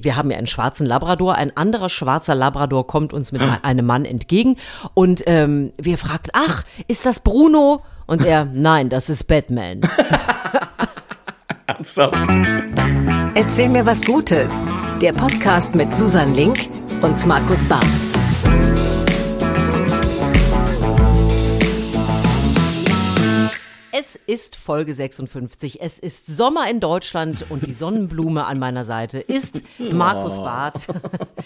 Wir haben ja einen schwarzen Labrador, ein anderer schwarzer Labrador kommt uns mit einem Mann entgegen und ähm, wir fragten, ach, ist das Bruno? Und er, nein, das ist Batman. Ernsthaft? Erzähl mir was Gutes. Der Podcast mit Susan Link und Markus Barth. Es ist Folge 56. Es ist Sommer in Deutschland und die Sonnenblume an meiner Seite ist Markus Barth.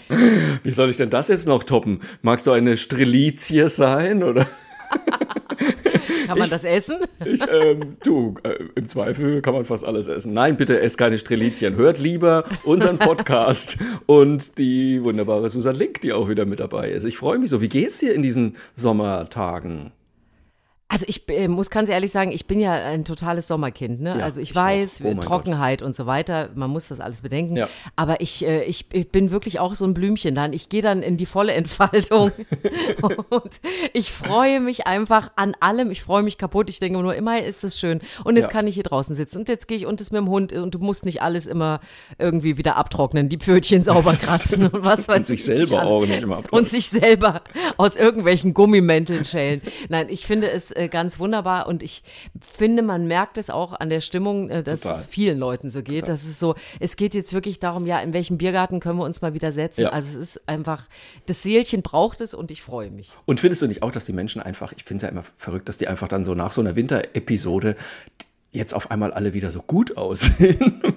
Wie soll ich denn das jetzt noch toppen? Magst du eine Strelizie sein oder? Kann man das essen? Ich, ähm, du, äh, im Zweifel kann man fast alles essen. Nein, bitte esst keine Strelizien. Hört lieber unseren Podcast und die wunderbare Susan Link, die auch wieder mit dabei ist. Ich freue mich so. Wie geht's dir in diesen Sommertagen? Also ich äh, muss ganz ehrlich sagen, ich bin ja ein totales Sommerkind. Ne? Ja, also ich, ich weiß. Oh Trockenheit und so weiter, man muss das alles bedenken. Ja. Aber ich, äh, ich, ich bin wirklich auch so ein Blümchen dann. Ich gehe dann in die volle Entfaltung und ich freue mich einfach an allem. Ich freue mich kaputt. Ich denke nur, immer ist es schön. Und jetzt Ja. kann ich hier draußen sitzen und jetzt gehe ich und es mit dem Hund und du musst nicht alles immer irgendwie wieder abtrocknen, die Pfötchen sauber kratzen und was weiß Und sich ich selber auch nicht immer abtrocknen. Und sich selber aus irgendwelchen Gummimänteln schälen. Nein, ich finde es äh, ganz wunderbar und ich finde, man merkt es auch an der Stimmung, äh, dass Total. es vielen Leuten so geht. Das ist so, es geht jetzt wirklich darum, ja, in welchem Biergarten können wir uns mal wieder setzen. Ja. Also es ist einfach, das Seelchen braucht es und ich freue mich. Und findest du nicht auch, dass die Menschen einfach, ich finde es ja immer verrückt, dass die einfach dann so nach so einer Winterepisode jetzt auf einmal alle wieder so gut aussehen?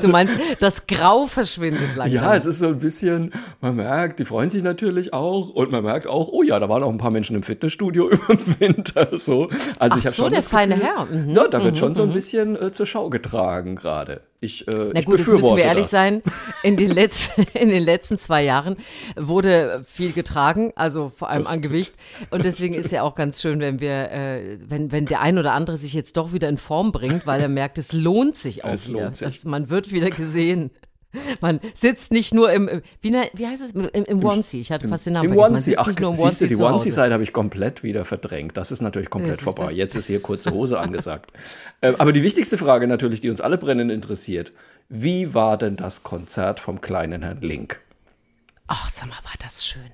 Du meinst, das Grau verschwindet langsam. Ja, es ist so ein bisschen, man merkt, die freuen sich natürlich auch und man merkt auch, oh ja, da waren auch ein paar Menschen im Fitnessstudio im Winter so. Also Ach ich habe so, schon der das feine Herr. Mhm, Ja, da wird schon so ein bisschen äh, zur Schau getragen gerade. Ich, äh, Na gut, jetzt müssen wir ehrlich das. sein. In den, letzten, in den letzten zwei Jahren wurde viel getragen, also vor allem Das an Gewicht. Und deswegen ist ja auch ganz schön, wenn wir, äh, wenn, wenn der ein oder andere sich jetzt doch wieder in Form bringt, weil er merkt, es lohnt sich auch Es wieder. lohnt sich. Man wird wieder gesehen. Man sitzt nicht nur im, wie, ne- wie heißt es, im, im Onesie. Ich hatte fast den Namen Im Onesie, ach, nicht nur im siehst du, die. Onesie-Seite habe ich komplett wieder verdrängt. Das ist natürlich komplett vorbei. Jetzt ist hier kurze Hose angesagt. Ähm, aber die wichtigste Frage natürlich, die uns alle brennend interessiert. Wie war denn das Konzert vom kleinen Herrn Link? Ach, sag mal, war das schön.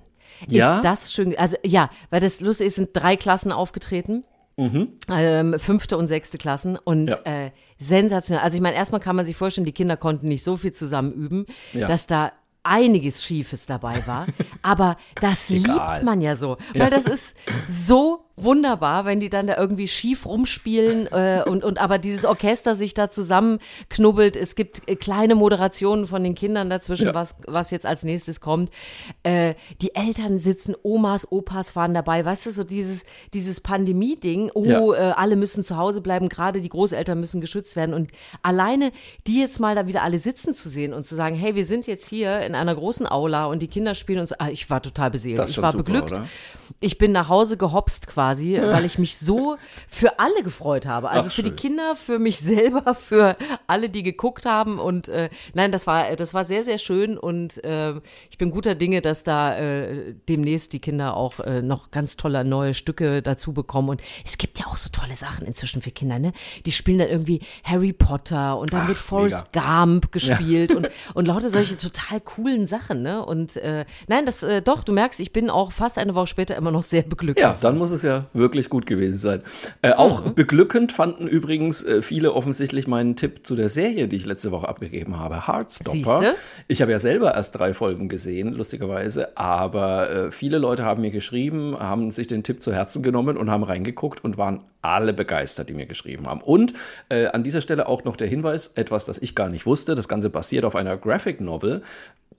Ja? Ist das schön? Also ja, weil das lustig ist, sind drei Klassen aufgetreten. Ähm, fünfte und sechste Klassen und Mhm. Ja. äh, sensationell. Also ich meine, erstmal kann man sich vorstellen, die Kinder konnten nicht so viel zusammen üben, Ja. dass da einiges Schiefes dabei war. Aber das Egal. liebt man ja so, weil das ist so wunderbar, wenn die dann da irgendwie schief rumspielen äh, und, und aber dieses Orchester sich da zusammenknubbelt. Es gibt äh, kleine Moderationen von den Kindern dazwischen, Ja. was, was jetzt als nächstes kommt. Äh, die Eltern sitzen, Omas, Opas waren dabei. Weißt du, so dieses, dieses Pandemie-Ding, oh, Ja. äh, alle müssen zu Hause bleiben, gerade die Großeltern müssen geschützt werden. Und alleine die jetzt mal da wieder alle sitzen zu sehen und zu sagen, hey, wir sind jetzt hier in einer großen Aula und die Kinder spielen uns, ah, ich war total beseelt. Ich war super, beglückt. oder? Ich bin nach Hause gehopst quasi, weil ich mich so für alle gefreut habe. Also Ach, für die. Kinder, für mich selber, für alle, die geguckt haben. Und äh, nein, das war, das war sehr, sehr schön. Und äh, ich bin guter Dinge, dass da äh, demnächst die Kinder auch äh, noch ganz tolle neue Stücke dazu bekommen. Und es gibt ja auch so tolle Sachen inzwischen für Kinder, ne? Die spielen dann irgendwie Harry Potter und dann Ach, wird Forrest Gump gespielt und, und lauter solche total coolen Sachen, ne? Und äh, nein, das äh, doch, du merkst, ich bin auch fast eine Woche später immer noch sehr beglückt. Ja, dann muss es ja wirklich gut gewesen sein. Äh, auch Mhm. beglückend fanden übrigens äh, viele offensichtlich meinen Tipp zu der Serie, die ich letzte Woche abgegeben habe, Heartstopper. Siehste? Ich habe ja selber erst drei Folgen gesehen, lustigerweise, aber äh, viele Leute haben mir geschrieben, haben sich den Tipp zu Herzen genommen und haben reingeguckt und waren alle begeistert, die mir geschrieben haben. Und äh, an dieser Stelle auch noch der Hinweis, etwas, das ich gar nicht wusste, das Ganze basiert auf einer Graphic Novel,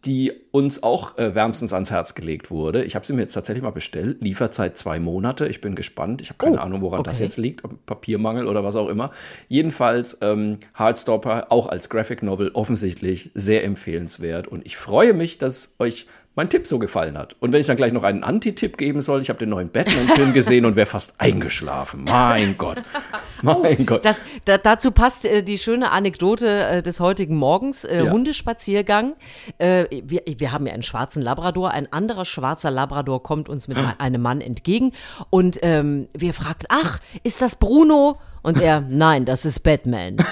die uns auch äh, wärmstens ans Herz gelegt wurde. Ich habe sie mir jetzt tatsächlich mal bestellt. Lieferzeit zwei Monate. Ich bin gespannt. Ich habe keine Oh, Ahnung, woran das okay. jetzt liegt. Ob Papiermangel oder was auch immer. Jedenfalls ähm, Heartstopper auch als Graphic Novel offensichtlich sehr empfehlenswert. Und ich freue mich, dass euch mein Tipp so gefallen hat. Und wenn ich dann gleich noch einen Anti-Tipp geben soll, ich habe den neuen Batman-Film gesehen und wäre fast eingeschlafen. Mein Gott. Mein Gott. Das, da, dazu passt äh, die schöne Anekdote äh, des heutigen Morgens. Äh, Ja. Hundespaziergang. Äh, wir, wir haben ja einen schwarzen Labrador. Ein anderer schwarzer Labrador kommt uns mit einem Mann entgegen. Und ähm, wir fragten, ach, ist das Bruno? Und er, nein, das ist Batman.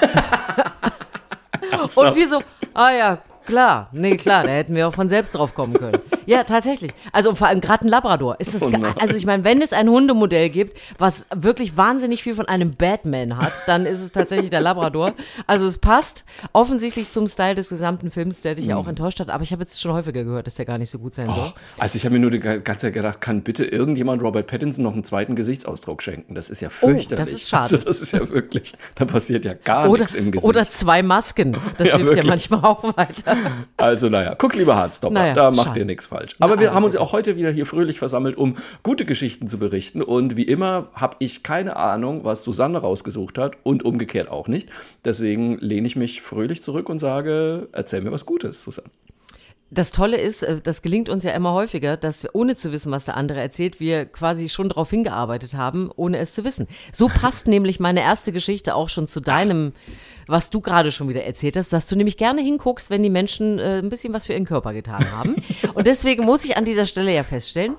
Und wir so, ah ja, Klar, nee, klar, da hätten wir auch von selbst drauf kommen können. Ja, tatsächlich. Also vor allem gerade ein Labrador. Ist das Oh also ich meine, wenn es ein Hundemodell gibt, was wirklich wahnsinnig viel von einem Batman hat, dann ist es tatsächlich der Labrador. Also es passt offensichtlich zum Style des gesamten Films, der dich ja Mhm. auch enttäuscht hat. Aber ich habe jetzt schon häufiger gehört, dass der gar nicht so gut sein soll. Also ich habe mir nur die ganze Zeit gedacht, kann bitte irgendjemand Robert Pattinson noch einen zweiten Gesichtsausdruck schenken? Das ist ja fürchterlich. Oh, ist schade. Also das ist ja wirklich, da passiert ja gar Oder, nichts im Gesicht. oder zwei Masken. Das Ja, hilft wirklich. ja manchmal auch weiter. Also naja, guck lieber Hardstopper, Naja, da macht schade. ihr nichts falsch. Aber Na, wir also haben uns auch heute wieder hier fröhlich versammelt, um gute Geschichten zu berichten. Und wie immer habe ich keine Ahnung, was Susanne rausgesucht hat und umgekehrt auch nicht. Deswegen lehne ich mich fröhlich zurück und sage, erzähl mir was Gutes, Susanne. Das Tolle ist, äh, das gelingt uns ja immer häufiger, dass wir, ohne zu wissen, was der andere erzählt, wir quasi schon darauf hingearbeitet haben, ohne es zu wissen. So passt nämlich meine erste Geschichte auch schon zu deinem, was du gerade schon wieder erzählt hast, dass du nämlich gerne hinguckst, wenn die Menschen äh, ein bisschen was für ihren Körper getan haben. Und deswegen muss ich an dieser Stelle ja feststellen,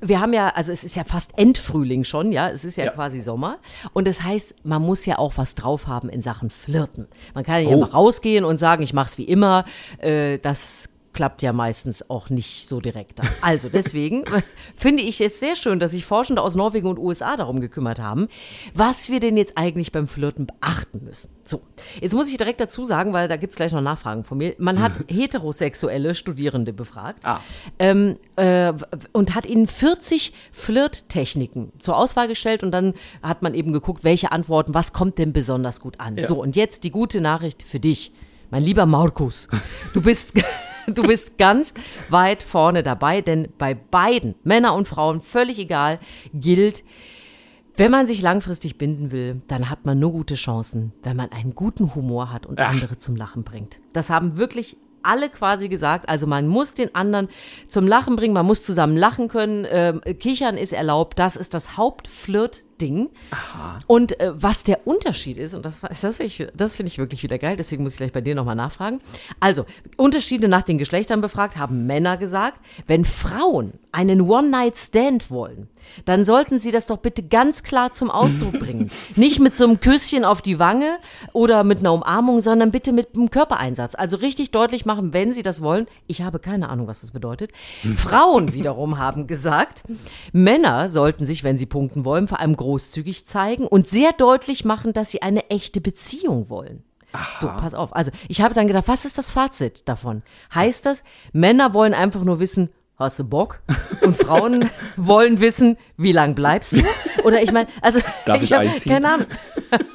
wir haben ja, also es ist ja fast Endfrühling schon, ja, es ist ja, Ja. quasi Sommer. Und das heißt, man muss ja auch was drauf haben in Sachen Flirten. Man kann ja Oh. mal rausgehen und sagen, ich mach's wie immer, äh, das klappt ja meistens auch nicht so direkt. Also deswegen finde ich es sehr schön, dass sich Forschende aus Norwegen und USA darum gekümmert haben, was wir denn jetzt eigentlich beim Flirten beachten müssen. So, jetzt muss ich direkt dazu sagen, weil da gibt es gleich noch Nachfragen von mir. Man hat heterosexuelle Studierende befragt Ah. ähm, äh, und hat ihnen 40 Flirttechniken zur Auswahl gestellt und dann hat man eben geguckt, welche Antworten, was kommt denn besonders gut an. So, und jetzt die gute Nachricht für dich, mein lieber Markus. Du bist, du bist ganz weit vorne dabei, denn bei beiden, Männer und Frauen, völlig egal, gilt, wenn man sich langfristig binden will, dann hat man nur gute Chancen, wenn man einen guten Humor hat und Ach. andere zum Lachen bringt. Das haben wirklich alle quasi gesagt. Also man muss den anderen zum Lachen bringen, man muss zusammen lachen können. Ähm, Kichern ist erlaubt. Das ist das Hauptflirt-Ding. Und äh, was der Unterschied ist, und das, das finde ich, das finde ich wirklich wieder geil, deswegen muss ich gleich bei dir nochmal nachfragen. Also, Unterschiede nach den Geschlechtern befragt, haben Männer gesagt, wenn Frauen einen One-Night-Stand wollen, dann sollten sie das doch bitte ganz klar zum Ausdruck bringen. Nicht mit so einem Küsschen auf die Wange oder mit einer Umarmung, sondern bitte mit einem Körpereinsatz. Also richtig deutlich machen, wenn sie das wollen. Ich habe keine Ahnung, was das bedeutet. Frauen wiederum haben gesagt, Männer sollten sich, wenn sie punkten wollen, vor allem großzügig zeigen und sehr deutlich machen, dass sie eine echte Beziehung wollen. So, pass auf. Also, ich habe dann gedacht, was ist das Fazit davon? Heißt das, Männer wollen einfach nur wissen, hast du Bock? Und Frauen wollen wissen, wie lang bleibst du? Oder ich meine, also Darf ich hab einziehen? Keine Ahnung.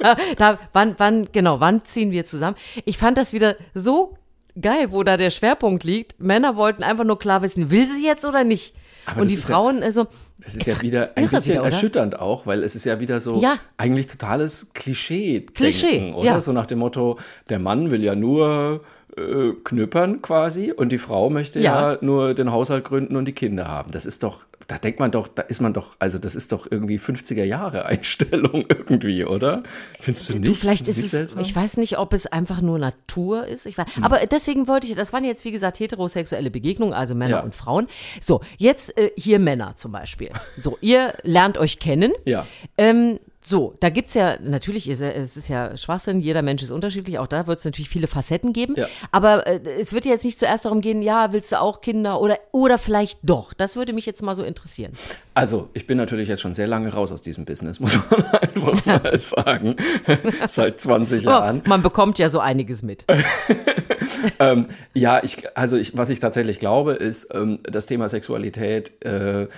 da, wann, wann, genau, wann ziehen wir zusammen? Ich fand das wieder so geil, wo da der Schwerpunkt liegt. Männer wollten einfach nur klar wissen, will sie jetzt oder nicht? Aber Und die ist ja- Frauen, also, Das ist ja wieder ein bisschen wieder, erschütternd auch, weil es ist ja wieder so Ja. eigentlich totales Klischee. Klischee, oder? ja. So nach dem Motto, der Mann will ja nur äh, knüppern quasi und die Frau möchte ja. Ja. nur den Haushalt gründen und die Kinder haben. Das ist doch, da denkt man doch, da ist man doch, also das ist doch irgendwie 50er Jahre Einstellung irgendwie, oder? Findest du nicht? Du, vielleicht ist du es, seltsam? ich weiß nicht, ob es einfach nur Natur ist. Ich weiß, Hm. Aber deswegen wollte ich, das waren jetzt wie gesagt heterosexuelle Begegnungen, also Männer Ja. und Frauen. So, jetzt äh, hier Männer zum Beispiel. So, ihr lernt euch kennen. Ja. Ähm, so, da gibt's ja, natürlich ist ja- es ist ja Schwachsinn, jeder Mensch ist unterschiedlich, auch da wird es natürlich viele Facetten geben. Ja. Aber äh, es wird jetzt nicht zuerst darum gehen, ja, willst du auch Kinder oder, oder vielleicht doch. Das würde mich jetzt mal so interessieren. Also, ich bin natürlich jetzt schon sehr lange raus aus diesem Business, muss man einfach mal sagen. Seit 20 Jahren. Oh, man bekommt ja so einiges mit. ähm, ja, ich, also ich, was ich tatsächlich glaube, ist ähm, das Thema Sexualität. Äh,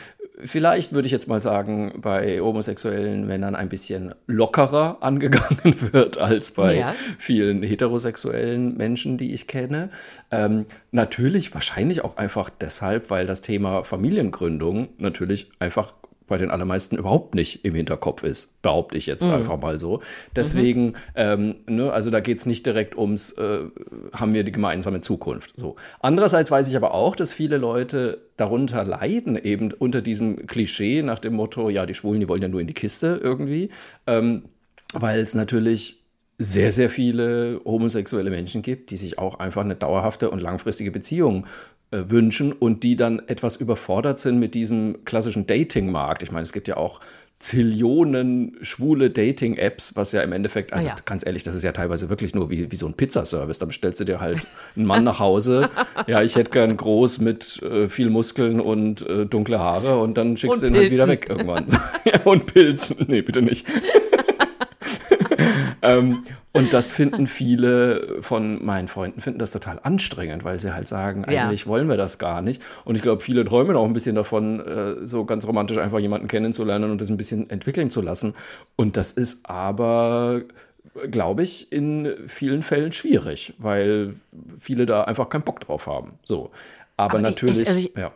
vielleicht würde ich jetzt mal sagen, bei homosexuellen Männern ein bisschen lockerer angegangen wird als bei Ja. vielen heterosexuellen Menschen, die ich kenne. Ähm, natürlich, wahrscheinlich auch einfach deshalb, weil das Thema Familiengründung natürlich einfach bei den allermeisten überhaupt nicht im Hinterkopf ist, behaupte ich jetzt einfach mal so. Deswegen, ähm, ne, also da geht es nicht direkt ums, äh, haben wir die gemeinsame Zukunft. So. Andererseits weiß ich aber auch, dass viele Leute darunter leiden, eben unter diesem Klischee nach dem Motto, ja, die Schwulen, die wollen ja nur in die Kiste irgendwie, ähm, weil es natürlich sehr, sehr viele homosexuelle Menschen gibt, die sich auch einfach eine dauerhafte und langfristige Beziehung wünschen und die dann etwas überfordert sind mit diesem klassischen Dating-Markt. Ich meine, es gibt ja auch Zillionen schwule Dating-Apps, was ja im Endeffekt, also Ah, ja. ganz ehrlich, das ist ja teilweise wirklich nur wie, wie so ein Pizzaservice. Da bestellst du dir halt einen Mann nach Hause. Ja, ich hätte gern groß mit äh, viel Muskeln und äh, dunkle Haare und dann schickst Und du ihn halt wieder Pilzen. weg irgendwann. ja, und Pilzen. Nee, bitte nicht. ähm, und das finden viele von meinen Freunden, finden das total anstrengend, weil sie halt sagen, Ja. eigentlich wollen wir das gar nicht. Und ich glaube, viele träumen auch ein bisschen davon, äh, so ganz romantisch einfach jemanden kennenzulernen und das ein bisschen entwickeln zu lassen. Und das ist aber, glaube ich, in vielen Fällen schwierig, weil viele da einfach keinen Bock drauf haben. So. Aber, Aber ich- natürlich, ich- also ich- ja.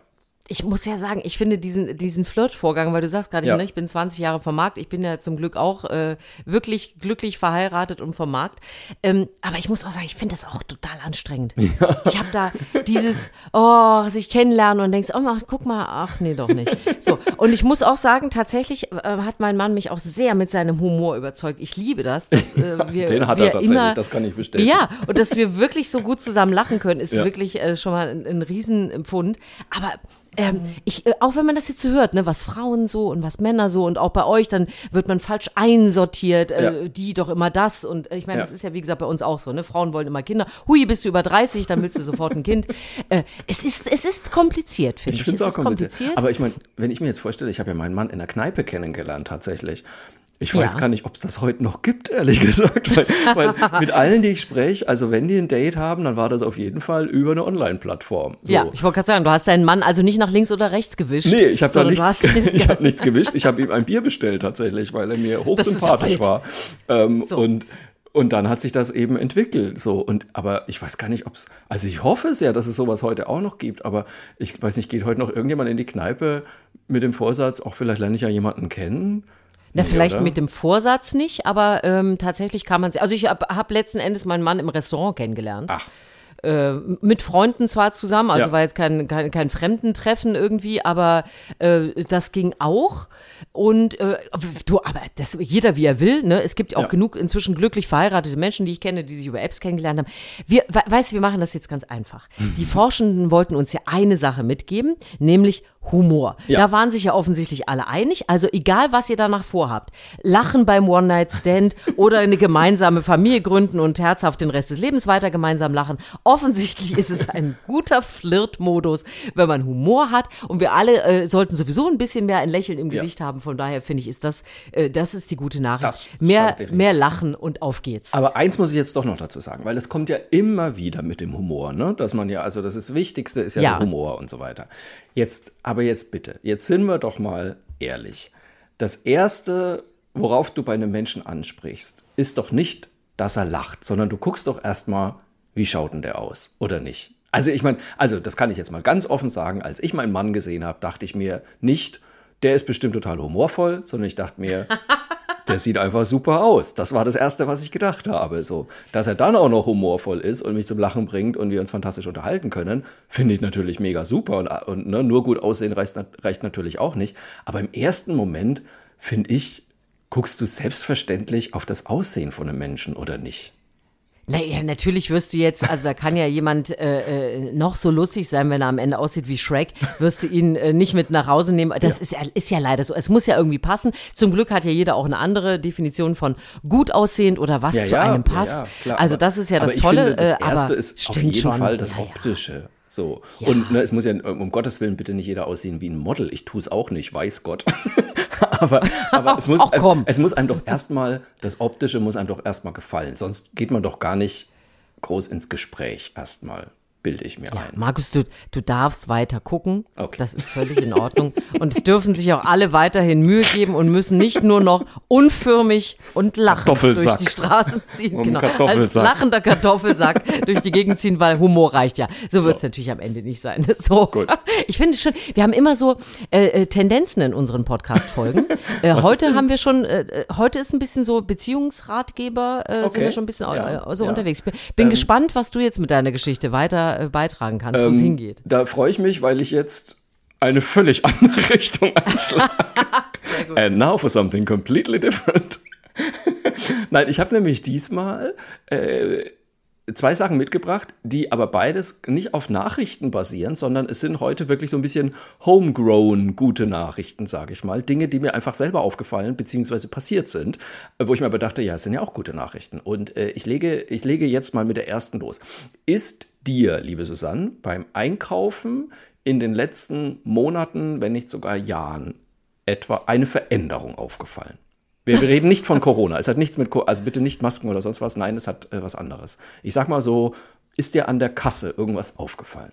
Ich muss ja sagen, ich finde diesen, diesen Flirtvorgang, weil du sagst gerade, Ja. ne, ich bin 20 Jahre vom Markt, ich bin ja zum Glück auch äh, wirklich glücklich verheiratet und vom Markt. Ähm, aber ich muss auch sagen, ich finde das auch total anstrengend. Ich habe da dieses, oh, sich kennenlernen und denkst, oh, ach, guck mal, ach nee, doch nicht. So, und ich muss auch sagen, tatsächlich äh, hat mein Mann mich auch sehr mit seinem Humor überzeugt. Ich liebe das. Dass, äh, wir, Den hat er tatsächlich, immer, das kann ich bestätigen. Ja, und dass wir wirklich so gut zusammen lachen können, ist Ja. wirklich äh, schon mal ein, ein Riesenpfund. Aber ähm, ich, äh, auch wenn man das jetzt so hört, ne, was Frauen so und was Männer so und auch bei euch, dann wird man falsch einsortiert, äh, Ja. die doch immer das. Und äh, ich meine, Ja. das ist ja wie gesagt bei uns auch so, ne? Frauen wollen immer Kinder. Hui, bist du über 30, dann willst du sofort ein Kind. Äh, es, ist, es ist kompliziert, finde ich. Ich finde es auch ist kompliziert. Aber ich meine, wenn ich mir jetzt vorstelle, ich habe ja meinen Mann in der Kneipe kennengelernt tatsächlich. Ich weiß Ja. gar nicht, ob es das heute noch gibt, ehrlich gesagt. Weil, weil mit allen, die ich spreche, also wenn die ein Date haben, dann war das auf jeden Fall über eine Online-Plattform. So. Ja, ich wollte gerade sagen, du hast deinen Mann also nicht nach links oder rechts gewischt. Nee, ich habe da nichts, ich hab nichts gewischt. Ich habe ihm ein Bier bestellt tatsächlich, weil er mir hochsympathisch war. Ähm, So. Und und dann hat sich das eben entwickelt. So und aber ich weiß gar nicht, ob es. Also ich hoffe sehr, dass es sowas heute auch noch gibt. Aber ich weiß nicht, geht heute noch irgendjemand in die Kneipe mit dem Vorsatz, auch vielleicht lerne ich ja jemanden kennen. Na, Nee, vielleicht oder? mit dem Vorsatz nicht, aber ähm, tatsächlich kann man sie. Also ich habe hab letzten Endes meinen Mann im Restaurant kennengelernt. Ach, Äh, mit Freunden zwar zusammen, also Ja. war jetzt kein, kein, kein Fremdentreffen irgendwie, aber äh, das ging auch. Und äh, du, aber das, jeder wie er will, ne? Es gibt auch Ja. genug inzwischen glücklich verheiratete Menschen, die ich kenne, die sich über Apps kennengelernt haben. Wir, we- weißt du, wir machen das jetzt ganz einfach. Die Forschenden wollten uns ja eine Sache mitgeben, nämlich Humor. Ja. Da waren sich ja offensichtlich alle einig. Also egal, was ihr danach vorhabt. Lachen beim One-Night-Stand oder eine gemeinsame Familie gründen und herzhaft den Rest des Lebens weiter gemeinsam lachen. Offensichtlich ist es ein guter Flirtmodus, wenn man Humor hat. Und wir alle äh, sollten sowieso ein bisschen mehr ein Lächeln im Ja. Gesicht haben. Von daher finde ich, ist das, äh, das ist die gute Nachricht. Das mehr, mehr lachen und auf geht's. Aber eins muss ich jetzt doch noch dazu sagen, weil es kommt ja immer wieder mit dem Humor, ne? Dass man ja, also das, ist das Wichtigste ist ja, Ja. der Humor und so weiter. Jetzt, aber jetzt bitte, jetzt sind wir doch mal ehrlich. Das erste, worauf du bei einem Menschen ansprichst, ist doch nicht, dass er lacht, sondern du guckst doch erstmal, wie schaut denn der aus oder nicht. Also ich meine, also das kann ich jetzt mal ganz offen sagen, als ich meinen Mann gesehen habe, dachte ich mir nicht, der ist bestimmt total humorvoll, sondern ich dachte mir, der sieht einfach super aus. Das war das Erste, was ich gedacht habe. So, dass er dann auch noch humorvoll ist und mich zum Lachen bringt und wir uns fantastisch unterhalten können, finde ich natürlich mega super. Und, und ne, nur gut aussehen reicht, reicht natürlich auch nicht. Aber im ersten Moment, finde ich, guckst du selbstverständlich auf das Aussehen von einem Menschen oder nicht? Naja, natürlich wirst du jetzt, also da kann ja jemand äh, äh, noch so lustig sein, wenn er am Ende aussieht wie Shrek, wirst du ihn äh, nicht mit nach Hause nehmen. Das Ist, ja, ist ja leider so. Es muss ja irgendwie passen. Zum Glück hat ja jeder auch eine andere Definition von gut aussehend oder was zu einem passt. klar, also das ist ja das Tolle. Finde, das äh, Erste aber ist auf jeden schon. Fall das Ja, ja. Optische. So. Ja. Und ne, es muss ja, um Gottes Willen, bitte nicht jeder aussehen wie ein Model. Ich tue es auch nicht, weiß Gott. aber aber es, muss, Ach, komm. es muss einem doch erstmal, das Optische muss einem doch erstmal gefallen. Sonst geht man doch gar nicht groß ins Gespräch erstmal, bilde ich mir Ja, ein. Markus, du, du darfst weiter gucken. Okay. Das ist völlig in Ordnung. Und es dürfen sich auch alle weiterhin Mühe geben und müssen nicht nur noch unförmig und lachend durch die Straßen ziehen. Um genau. Als lachender Kartoffelsack durch die Gegend ziehen, weil Humor reicht ja. So, wird es natürlich am Ende nicht sein. So. Gut. Ich finde schon, wir haben immer so äh, äh, Tendenzen in unseren Podcast-Folgen. Äh, heute haben wir schon, äh, äh, heute ist ein bisschen so Beziehungsratgeber, äh, sind Okay. wir schon ein bisschen Ja, so ja. unterwegs. Bin, bin gespannt, was du jetzt mit deiner Geschichte weiter äh, beitragen kannst, wo es Ähm, hingeht. Da freue ich mich, weil ich jetzt eine völlig andere Richtung einschlage. And now for something completely different. Nein, ich habe nämlich diesmal äh, zwei Sachen mitgebracht, die aber beides nicht auf Nachrichten basieren, sondern es sind heute wirklich so ein bisschen homegrown gute Nachrichten, sage ich mal. Dinge, die mir einfach selber aufgefallen bzw. passiert sind, äh, wo ich mir aber dachte, ja, es sind ja auch gute Nachrichten. Und äh, ich, lege, ich lege jetzt mal mit der ersten los. Ist dir, liebe Susanne, beim Einkaufen in den letzten Monaten, wenn nicht sogar Jahren, etwa eine Veränderung aufgefallen? Wir, wir reden nicht von Corona. Es hat nichts mit, also bitte nicht Masken oder sonst was. Nein, es hat äh, was anderes. Ich sag mal so, ist dir an der Kasse irgendwas aufgefallen?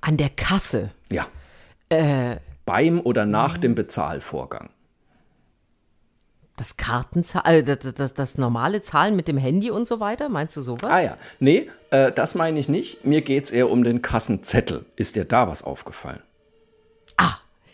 An der Kasse? Ja. Äh, Beim oder nach dem Bezahlvorgang? Das Kartenzahl, äh, das, das, das, normale Zahlen mit dem Handy und so weiter, meinst du sowas? Ah ja, nee, äh, das meine ich nicht. Mir geht es eher um den Kassenzettel. Ist dir da was aufgefallen?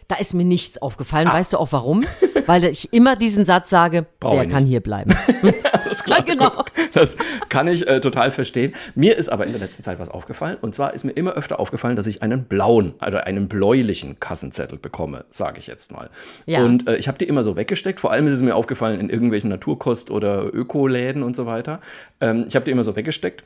Da ist mir nichts aufgefallen. Ah. Weißt du auch warum? Weil ich immer diesen Satz sage, Brauch der kann hier bleiben. Alles klar. Ja, genau. Das kann ich äh, total verstehen. Mir ist aber in der letzten Zeit was aufgefallen. Und zwar ist mir immer öfter aufgefallen, dass ich einen blauen oder einen bläulichen Kassenzettel bekomme, sage ich jetzt mal. Ja. Und äh, ich habe die immer so weggesteckt. Vor allem ist es mir aufgefallen in irgendwelchen Naturkost- oder Ökoläden und so weiter. Ähm, ich habe die immer so weggesteckt.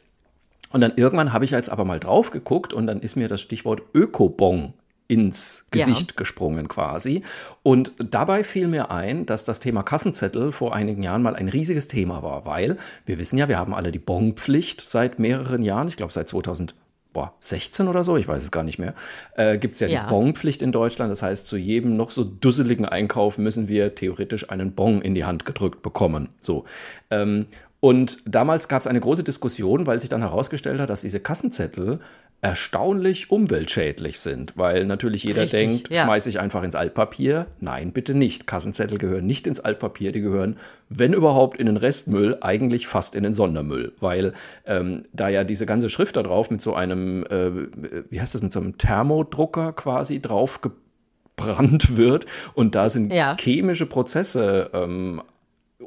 Und dann irgendwann habe ich jetzt aber mal drauf geguckt und dann ist mir das Stichwort Ökobon ins Gesicht ja. gesprungen quasi. Und dabei fiel mir ein, dass das Thema Kassenzettel vor einigen Jahren mal ein riesiges Thema war, weil wir wissen ja, wir haben alle die Bonpflicht seit mehreren Jahren, ich glaube seit 2016 oder so, ich weiß es gar nicht mehr, äh, gibt es ja, ja, die Bonpflicht in Deutschland. Das heißt, zu jedem noch so dusseligen Einkauf müssen wir theoretisch einen Bon in die Hand gedrückt bekommen. So. Ähm, und damals gab es eine große Diskussion, weil sich dann herausgestellt hat, dass diese Kassenzettel erstaunlich umweltschädlich sind, weil natürlich jeder Richtig, denkt, ja. schmeiße ich einfach ins Altpapier. Nein, bitte nicht. Kassenzettel gehören nicht ins Altpapier, die gehören, wenn überhaupt, in den Restmüll, eigentlich fast in den Sondermüll, weil ähm, da ja diese ganze Schrift da drauf mit so einem, äh, wie heißt das, mit so einem Thermodrucker quasi drauf gebrannt wird und da sind ja. chemische Prozesse ähm,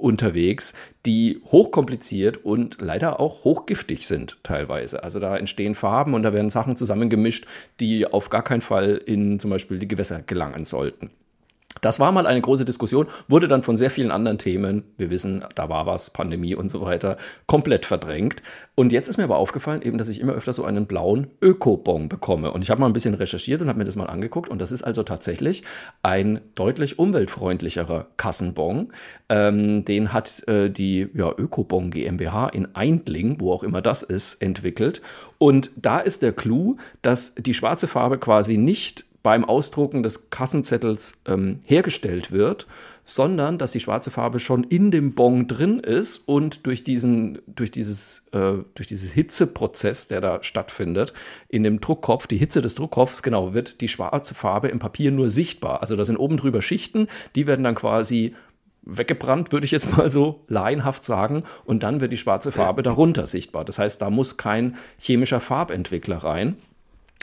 unterwegs, die hochkompliziert und leider auch hochgiftig sind teilweise. Also da entstehen Farben und da werden Sachen zusammengemischt, die auf gar keinen Fall in zum Beispiel die Gewässer gelangen sollten. Das war mal eine große Diskussion, wurde dann von sehr vielen anderen Themen, wir wissen, da war was, Pandemie und so weiter, komplett verdrängt. Und jetzt ist mir aber aufgefallen, eben, dass ich immer öfter so einen blauen Öko-Bon bekomme. Und ich habe mal ein bisschen recherchiert und habe mir das mal angeguckt. Und das ist also tatsächlich ein deutlich umweltfreundlicherer Kassenbon. Ähm, den hat äh, die ja, Ökobon GmbH in Eindling, wo auch immer das ist, entwickelt. Und da ist der Clou, dass die schwarze Farbe quasi nicht beim Ausdrucken des Kassenzettels ähm, hergestellt wird, sondern dass die schwarze Farbe schon in dem Bon drin ist und durch diesen, durch dieses, äh, durch dieses Hitzeprozess, der da stattfindet, in dem Druckkopf, die Hitze des Druckkopfs, genau, wird die schwarze Farbe im Papier nur sichtbar. Also da sind oben drüber Schichten, die werden dann quasi weggebrannt, würde ich jetzt mal so laienhaft sagen, und dann wird die schwarze Farbe darunter sichtbar. Das heißt, da muss kein chemischer Farbentwickler rein.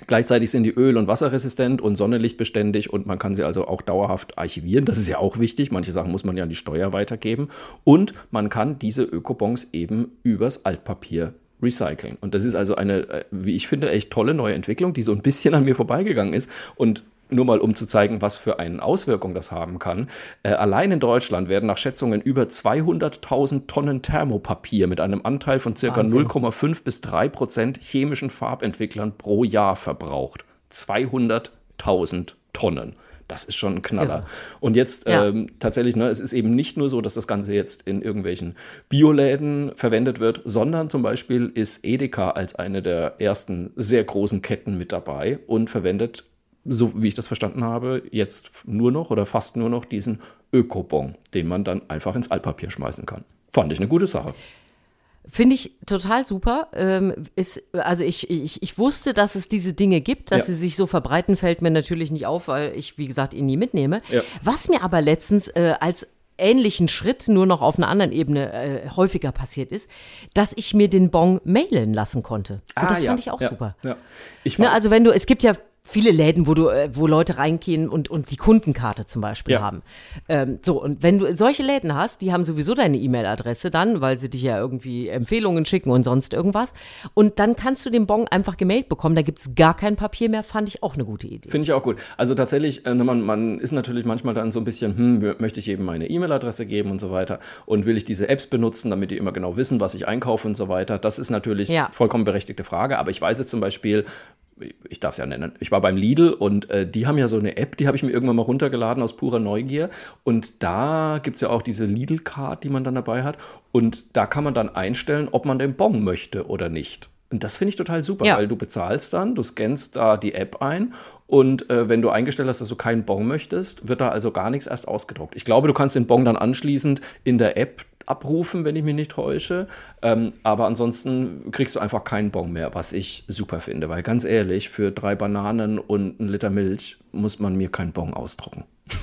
Gleichzeitig sind die öl- und wasserresistent und sonnenlichtbeständig und man kann sie also auch dauerhaft archivieren. Das ist ja auch wichtig. Manche Sachen muss man ja an die Steuer weitergeben. Und man kann diese Ökobons eben übers Altpapier recyceln. Und das ist also eine, äh, wie ich finde, echt tolle neue Entwicklung, die so ein bisschen an mir vorbeigegangen ist. Und nur mal um zu zeigen, was für eine Auswirkung das haben kann. Äh, allein in Deutschland werden nach Schätzungen über 200.000 Tonnen Thermopapier mit einem Anteil von circa 0,5 bis 3 Prozent chemischen Farbentwicklern pro Jahr verbraucht. 200.000 Tonnen. Das ist schon ein Knaller. Ja. Und jetzt ja. ähm, tatsächlich, ne, es ist eben nicht nur so, dass das Ganze jetzt in irgendwelchen Bioläden verwendet wird, sondern zum Beispiel ist Edeka als eine der ersten sehr großen Ketten mit dabei und verwendet so wie ich das verstanden habe, jetzt nur noch oder fast nur noch diesen Ökobon, den man dann einfach ins Altpapier schmeißen kann. Fand ich eine gute Sache. Finde ich total super. Ähm, ist, also ich, ich, ich wusste, dass es diese Dinge gibt, dass ja. sie sich so verbreiten, fällt mir natürlich nicht auf, weil ich, wie gesagt, ihn nie mitnehme. Ja. Was mir aber letztens äh, als ähnlichen Schritt, nur noch auf einer anderen Ebene äh, häufiger passiert ist, dass ich mir den Bon mailen lassen konnte. Und ah, das ja. fand ich auch super. Ja. Ich ne, also wenn du, es gibt ja viele Läden, wo du, äh, wo Leute reingehen und, und die Kundenkarte zum Beispiel Ja. haben. Ähm, so, und wenn du solche Läden hast, die haben sowieso deine E-Mail-Adresse dann, weil sie dich ja irgendwie Empfehlungen schicken und sonst irgendwas. Und dann kannst du den Bon einfach gemailt bekommen. Da gibt's gar kein Papier mehr, fand ich auch eine gute Idee. Finde ich auch gut. Also tatsächlich, äh, man, man ist natürlich manchmal dann so ein bisschen, hm, möchte ich eben meine E-Mail-Adresse geben und so weiter und will ich diese Apps benutzen, damit die immer genau wissen, was ich einkaufe und so weiter. Das ist natürlich Ja. vollkommen berechtigte Frage. Aber ich weiß jetzt zum Beispiel, ich darf es ja nennen, ich war beim Lidl und äh, die haben ja so eine App, die habe ich mir irgendwann mal runtergeladen aus purer Neugier. Und da gibt es ja auch diese Lidl-Card, die man dann dabei hat. Und da kann man dann einstellen, ob man den Bon möchte oder nicht. Und das finde ich total super, Ja. weil du bezahlst dann, du scannst da die App ein und äh, wenn du eingestellt hast, dass du keinen Bon möchtest, wird da also gar nichts erst ausgedruckt. Ich glaube, du kannst den Bon dann anschließend in der App abrufen, wenn ich mich nicht täusche. Ähm, aber ansonsten kriegst du einfach keinen Bon mehr, was ich super finde. Weil ganz ehrlich, für drei Bananen und einen Liter Milch muss man mir keinen Bon ausdrucken.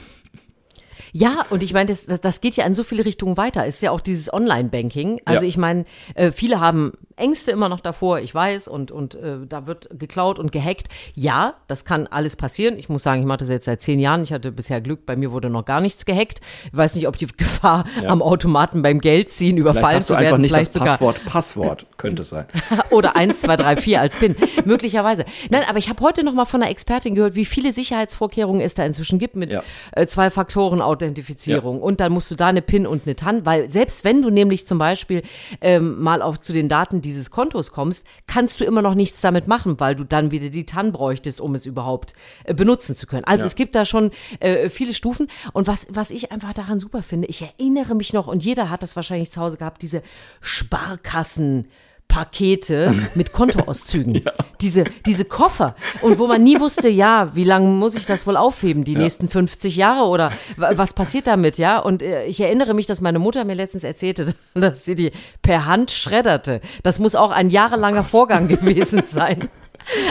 Ja, und ich meine, das, das geht ja in so viele Richtungen weiter. Es ist ja auch dieses Online-Banking. Also Ja. ich meine, äh, viele haben Ängste immer noch davor, ich weiß, und, und äh, da wird geklaut und gehackt. Ja, das kann alles passieren. Ich muss sagen, ich mache das jetzt seit zehn Jahren. Ich hatte bisher Glück, bei mir wurde noch gar nichts gehackt. Ich weiß nicht, ob die Gefahr am Automaten beim Geldziehen überfallen Vielleicht hast du zu werden, einfach nicht das vielleicht sogar Passwort. Passwort könnte es sein. oder 1, 2, 3, 4 als PIN. Möglicherweise. Nein, aber ich habe heute noch mal von einer Expertin gehört, wie viele Sicherheitsvorkehrungen es da inzwischen gibt mit Ja. äh, Zwei-Faktoren-Authentifizierung. Und dann musst du da eine PIN und eine TAN, weil selbst wenn du nämlich zum Beispiel ähm, mal auf zu den Daten dieses Kontos kommst, kannst du immer noch nichts damit machen, weil du dann wieder die TAN bräuchtest, um es überhaupt äh, benutzen zu können. Also Ja. es gibt da schon äh, viele Stufen. Und was, was ich einfach daran super finde, ich erinnere mich noch, und jeder hat das wahrscheinlich zu Hause gehabt, diese Sparkassen. Pakete mit Kontoauszügen. Diese, diese Koffer. Und wo man nie wusste, ja, wie lange muss ich das wohl aufheben? Die nächsten 50 Jahre oder wa- was passiert damit, ja? Und äh, ich erinnere mich, dass meine Mutter mir letztens erzählte, dass sie die per Hand schredderte. Das muss auch ein jahrelanger Vorgang gewesen sein.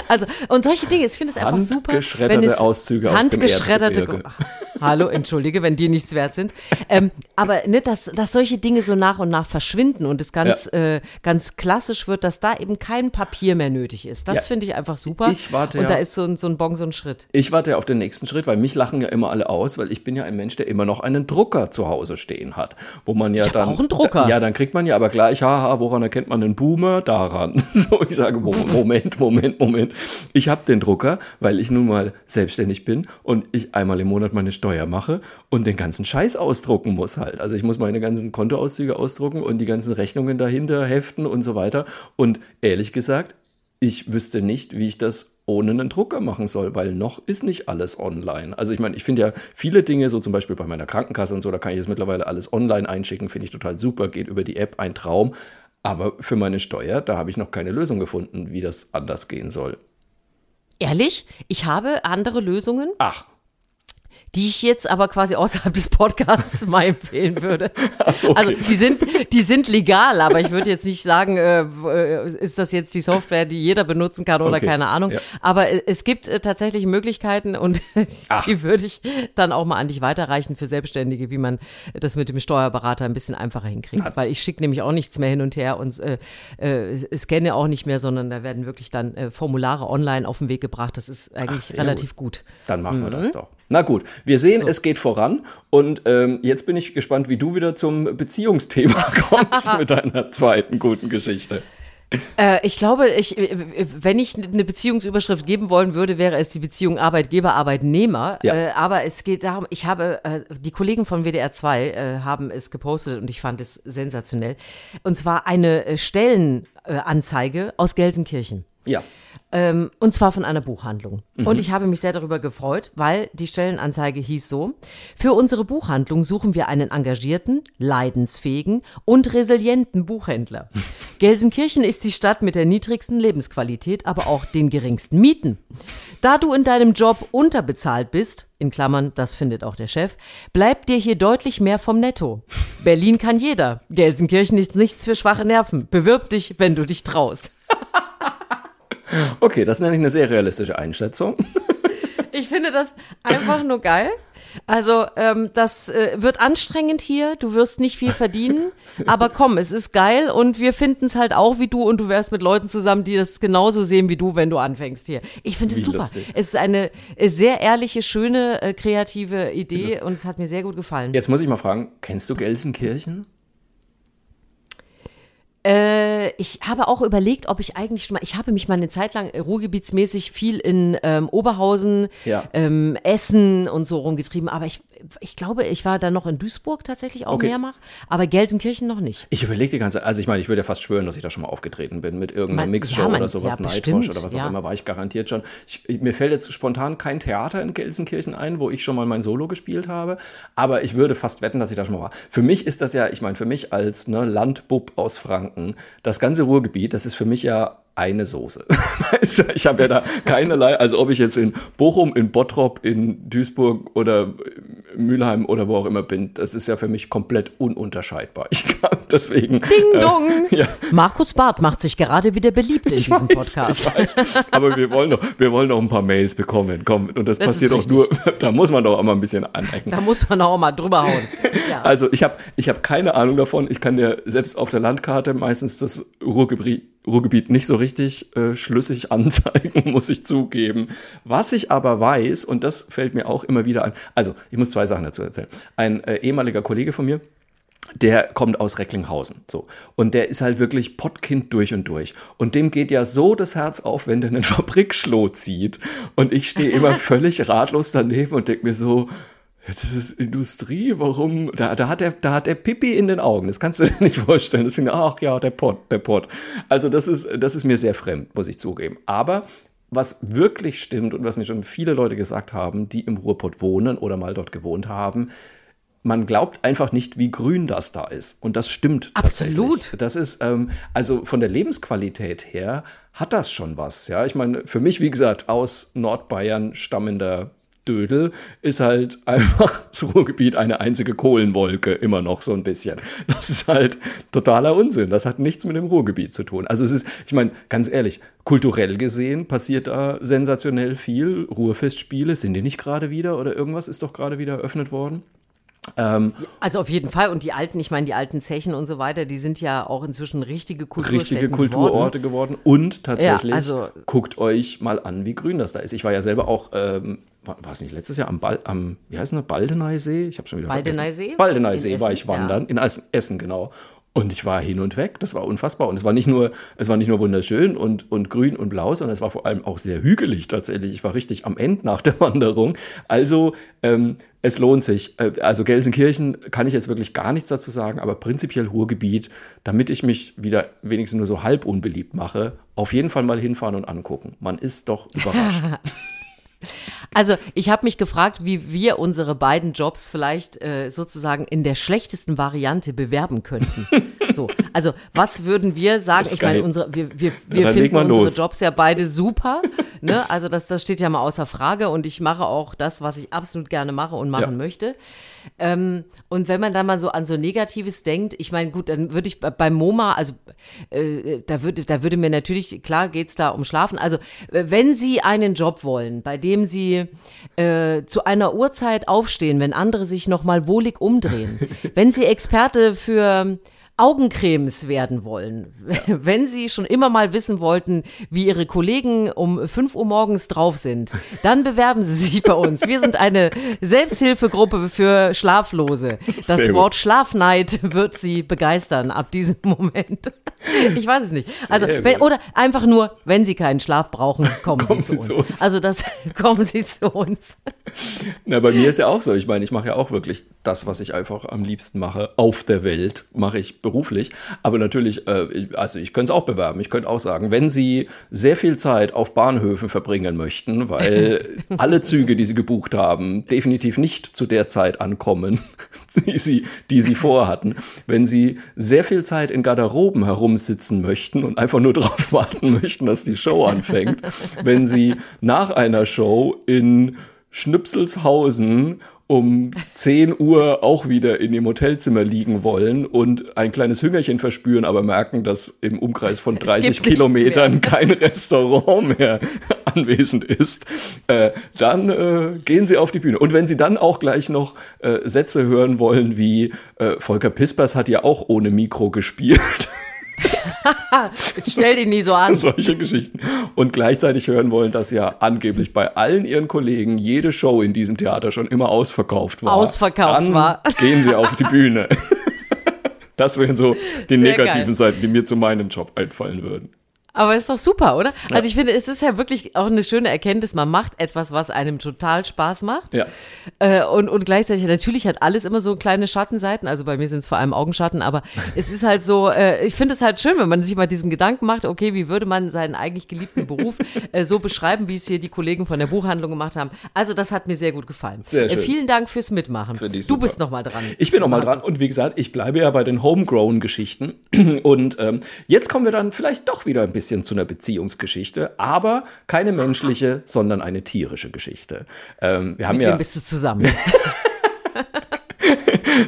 Also, und solche Dinge, ich finde es einfach super. Handgeschredderte Auszüge aus dem handgeschredderte Erzgebirge. Hallo, entschuldige, wenn die nichts wert sind. Ähm, aber ne, dass, dass solche Dinge so nach und nach verschwinden und es ganz, äh, ganz klassisch wird, dass da eben kein Papier mehr nötig ist. Das Ja. finde ich einfach super. Ich warte und ja- da ist so ein, so ein Bon, so ein Schritt. Ich warte auf den nächsten Schritt, weil mich lachen ja immer alle aus, weil ich bin ja ein Mensch, der immer noch einen Drucker zu Hause stehen hat, wo man ja Ich dann auch einen Drucker. Ja, dann kriegt man ja aber gleich, haha, woran erkennt man einen Boomer? Daran. So, ich sage, Mo- Moment, Moment, Moment. Ich habe den Drucker, weil ich nun mal selbstständig bin und ich einmal im Monat meine Steuer mache und den ganzen Scheiß ausdrucken muss halt. Also ich muss meine ganzen Kontoauszüge ausdrucken und die ganzen Rechnungen dahinter heften und so weiter. Und ehrlich gesagt, ich wüsste nicht, wie ich das ohne einen Drucker machen soll, weil noch ist nicht alles online. Also ich meine, ich finde ja viele Dinge, so zum Beispiel bei meiner Krankenkasse und so, da kann ich jetzt mittlerweile alles online einschicken, finde ich total super, geht über die App, ein Traum. Aber für meine Steuer, da habe ich noch keine Lösung gefunden, wie das anders gehen soll. Ehrlich, ich habe andere Lösungen, Ach, die ich jetzt aber quasi außerhalb des Podcasts mal empfehlen würde. so, okay. Also die sind, die sind legal, aber ich würde jetzt nicht sagen, äh, äh, ist das jetzt die Software, die jeder benutzen kann oder Okay, keine Ahnung. ja. Aber äh, es gibt äh, tatsächlich Möglichkeiten und Ach. die würde ich dann auch mal an dich weiterreichen für Selbstständige, wie man das mit dem Steuerberater ein bisschen einfacher hinkriegt. Weil ich schicke nämlich auch nichts mehr hin und her und äh, äh, scanne auch nicht mehr, sondern da werden wirklich dann äh, Formulare online auf den Weg gebracht. Das ist eigentlich sehr relativ gut. Dann machen wir Mhm. das doch. Na gut, wir sehen, es geht voran. Und ähm, jetzt bin ich gespannt, wie du wieder zum Beziehungsthema kommst mit deiner zweiten guten Geschichte. Äh, ich glaube, ich, wenn ich eine Beziehungsüberschrift geben wollen würde, wäre es die Beziehung Arbeitgeber-Arbeitnehmer. Ja. Äh, aber es geht darum, ich habe, äh, die Kollegen von WDR 2 äh, haben es gepostet und ich fand es sensationell. Und zwar eine äh, Stellenanzeige aus Gelsenkirchen. Ja. Ähm, und zwar von einer Buchhandlung. Mhm. Und ich habe mich sehr darüber gefreut, weil die Stellenanzeige hieß so, für unsere Buchhandlung suchen wir einen engagierten, leidensfähigen und resilienten Buchhändler. Gelsenkirchen ist die Stadt mit der niedrigsten Lebensqualität, aber auch den geringsten Mieten. Da du in deinem Job unterbezahlt bist, in Klammern, das findet auch der Chef, bleibt dir hier deutlich mehr vom Netto. Berlin kann jeder. Gelsenkirchen ist nichts für schwache Nerven. Bewirb dich, wenn du dich traust. Okay, das nenne ich eine sehr realistische Einschätzung. Ich finde das einfach nur geil. Also ähm, das äh, wird anstrengend hier. Du wirst nicht viel verdienen, aber komm, es ist geil und wir finden es halt auch wie du und du wärst mit Leuten zusammen, die das genauso sehen wie du, wenn du anfängst hier. Ich finde es super. lustig. Es ist eine äh, sehr ehrliche, schöne, äh, kreative Idee und es hat mir sehr gut gefallen. Jetzt muss ich mal fragen, kennst du Gelsenkirchen? Äh, ich habe auch überlegt, ob ich eigentlich schon mal, ich habe mich mal eine Zeit lang ruhrgebietsmäßig viel in ähm, Oberhausen, Ja. ähm, Essen und so rumgetrieben, aber ich, ich glaube, ich war dann noch in Duisburg tatsächlich auch Okay. mehrmach, aber Gelsenkirchen noch nicht. Ich überlege die ganze Zeit, also ich meine, ich würde ja fast schwören, dass ich da schon mal aufgetreten bin mit irgendeiner Mixshow ja, man- oder sowas, ja, Nightwash oder was auch ja. immer, war ich garantiert schon. Ich, mir fällt jetzt spontan kein Theater in Gelsenkirchen ein, wo ich schon mal mein Solo gespielt habe, aber ich würde fast wetten, dass ich da schon mal war. Für mich ist das ja, ich meine, für mich als ne, Landbub aus Franken, das ganze Ruhrgebiet, das ist für mich ja eine Soße. Ich habe ja da keinerlei, also ob ich jetzt in Bochum, in Bottrop, in Duisburg oder Mülheim oder wo auch immer bin, das ist ja für mich komplett ununterscheidbar. Ich kann deswegen. Ding dong! ja. Markus Barth macht sich gerade wieder beliebt in diesem Podcast. Ich weiß, aber wir wollen doch, wir wollen doch ein paar Mails bekommen. Komm, und das, Das passiert doch nur, da muss man doch auch mal ein bisschen anecken. Da muss man auch mal drüber hauen. Ja. Also ich habe ich hab keine Ahnung davon. Ich kann dir selbst auf der Landkarte meistens das Ruhrgebiet, Ruhrgebiet nicht so richtig äh, schlüssig anzeigen, muss ich zugeben. Was ich aber weiß, und das fällt mir auch immer wieder ein, also ich muss zwei Sachen dazu erzählen. Ein äh, ehemaliger Kollege von mir, der kommt aus Recklinghausen. So. Und der ist halt wirklich Pottkind durch und durch. Und dem geht ja so das Herz auf, wenn der einen Fabrikschlot zieht. Und ich stehe immer völlig ratlos daneben und denke mir so, das ist Industrie, warum? Da, da, hat der, da hat der Pipi in den Augen. Das kannst du dir nicht vorstellen. Ich, ach ja, der Pott, der Pott. Also, das ist, das ist mir sehr fremd, muss ich zugeben. Aber was wirklich stimmt und was mir schon viele Leute gesagt haben, die im Ruhrpott wohnen oder mal dort gewohnt haben, man glaubt einfach nicht, wie grün das da ist. Und das stimmt. Absolut. Das ist, ähm, also von der Lebensqualität her hat das schon was. Ja, ich meine, für mich, wie gesagt, aus Nordbayern stammender Dödel ist halt einfach das Ruhrgebiet eine einzige Kohlenwolke, immer noch so ein bisschen. Das ist halt totaler Unsinn. Das hat nichts mit dem Ruhrgebiet zu tun. Also es ist, ich meine, ganz ehrlich, kulturell gesehen passiert da sensationell viel. Ruhrfestspiele, sind die nicht gerade wieder oder irgendwas ist doch gerade wieder eröffnet worden? Ähm, Also auf jeden Fall. Und die alten, ich meine, die alten Zechen und so weiter, die sind ja auch inzwischen richtige Kulturstätten richtige Kulturorte geworden. Und tatsächlich, Ja, also- guckt euch mal an, wie grün das da ist. Ich war ja selber auch, ähm, war, war es nicht letztes Jahr am, Bal am wie heißt es, Baldeneysee? Ich habe schon wieder Baldeneysee? Baldeneysee In war ich wandern, in Essen, Essen, genau. Und ich war hin und weg. Das war unfassbar. Und es war nicht nur, es war nicht nur wunderschön und, und grün und blau, sondern es war vor allem auch sehr hügelig tatsächlich. Ich war richtig am Ende nach der Wanderung. Also, ähm, es lohnt sich. Äh, Also Gelsenkirchen kann ich jetzt wirklich gar nichts dazu sagen, aber prinzipiell Ruhrgebiet, damit ich mich wieder wenigstens nur so halb unbeliebt mache, auf jeden Fall mal hinfahren und angucken. Man ist doch überrascht. Also ich habe mich gefragt, wie wir unsere beiden Jobs vielleicht äh, sozusagen in der schlechtesten Variante bewerben könnten. so, also was würden wir sagen? Ich meine, unsere, wir, wir, wir leg finden unsere los. Jobs ja beide super. ne? Also das, das steht ja mal außer Frage und ich mache auch das, was ich absolut gerne mache und machen Ja. möchte. Ähm, und wenn man dann mal so an so Negatives denkt, ich meine, gut, dann würde ich bei- beim MoMA, also äh, da würde, da würde mir natürlich, klar geht's da um Schlafen. Also äh, wenn Sie einen Job wollen, bei dem Sie äh, zu einer Uhrzeit aufstehen, wenn andere sich nochmal wohlig umdrehen, wenn Sie Experte für Augencremes werden wollen, wenn Sie schon immer mal wissen wollten, wie Ihre Kollegen um 5 Uhr morgens drauf sind, dann bewerben Sie sich bei uns. Wir sind eine Selbsthilfegruppe für Schlaflose. Das Sehr gut. Wort Schlafneid wird Sie begeistern ab diesem Moment. Ich weiß es nicht. Also, wenn, gut. oder einfach nur, wenn Sie keinen Schlaf brauchen, kommen, Kommen Sie, Sie zu zu uns. uns. Also, das kommen Sie zu uns. Na, bei mir ist ja auch so. Ich meine, ich mache ja auch wirklich das, was ich einfach am liebsten mache auf der Welt, mache ich beruflich. Aber natürlich, äh, ich, also ich könnte es auch bewerben. Ich könnte auch sagen, wenn Sie sehr viel Zeit auf Bahnhöfen verbringen möchten, weil alle Züge, die Sie gebucht haben, definitiv nicht zu der Zeit ankommen, die Sie, die Sie vorhatten. Wenn Sie sehr viel Zeit in Garderoben herumsitzen möchten und einfach nur darauf warten möchten, dass die Show anfängt. Wenn Sie nach einer Show in Schnipselshausen um 10 Uhr auch wieder in dem Hotelzimmer liegen wollen und ein kleines Hüngerchen verspüren, aber merken, dass im Umkreis von 30 gibt nichts Kilometern kein Restaurant mehr anwesend ist, äh, dann äh, gehen Sie auf die Bühne. Und wenn Sie dann auch gleich noch äh, Sätze hören wollen wie äh, Volker Pispers hat ja auch ohne Mikro gespielt. Jetzt stell dich nie so an. Solche Geschichten. Und gleichzeitig hören wollen, dass ja angeblich bei allen ihren Kollegen jede Show in diesem Theater schon immer ausverkauft war. Ausverkauft Dann war. Gehen Sie auf die Bühne. Das wären so die Sehr negativen geil. Seiten, die mir zu meinem Job einfallen würden. Aber ist doch super, oder? Also ich finde, es ist ja wirklich auch eine schöne Erkenntnis. Man macht etwas, was einem total Spaß macht. Ja. Äh, und, und gleichzeitig, natürlich hat alles immer so kleine Schattenseiten. Also bei mir sind es vor allem Augenschatten, aber es ist halt so, äh, ich finde es halt schön, wenn man sich mal diesen Gedanken macht, okay, wie würde man seinen eigentlich geliebten Beruf äh, so beschreiben, wie es hier die Kollegen von der Buchhandlung gemacht haben. Also das hat mir sehr gut gefallen. Sehr schön. Vielen Dank fürs Mitmachen. Finde ich Du super. bist noch mal dran. Ich bin noch mal dran und wie gesagt, ich bleibe ja bei den Homegrown-Geschichten. Und ähm, jetzt kommen wir dann vielleicht doch wieder ein bisschen zu einer Beziehungsgeschichte, aber keine menschliche, sondern eine tierische Geschichte. Ähm, wir haben Mit ja wem bist du zusammen?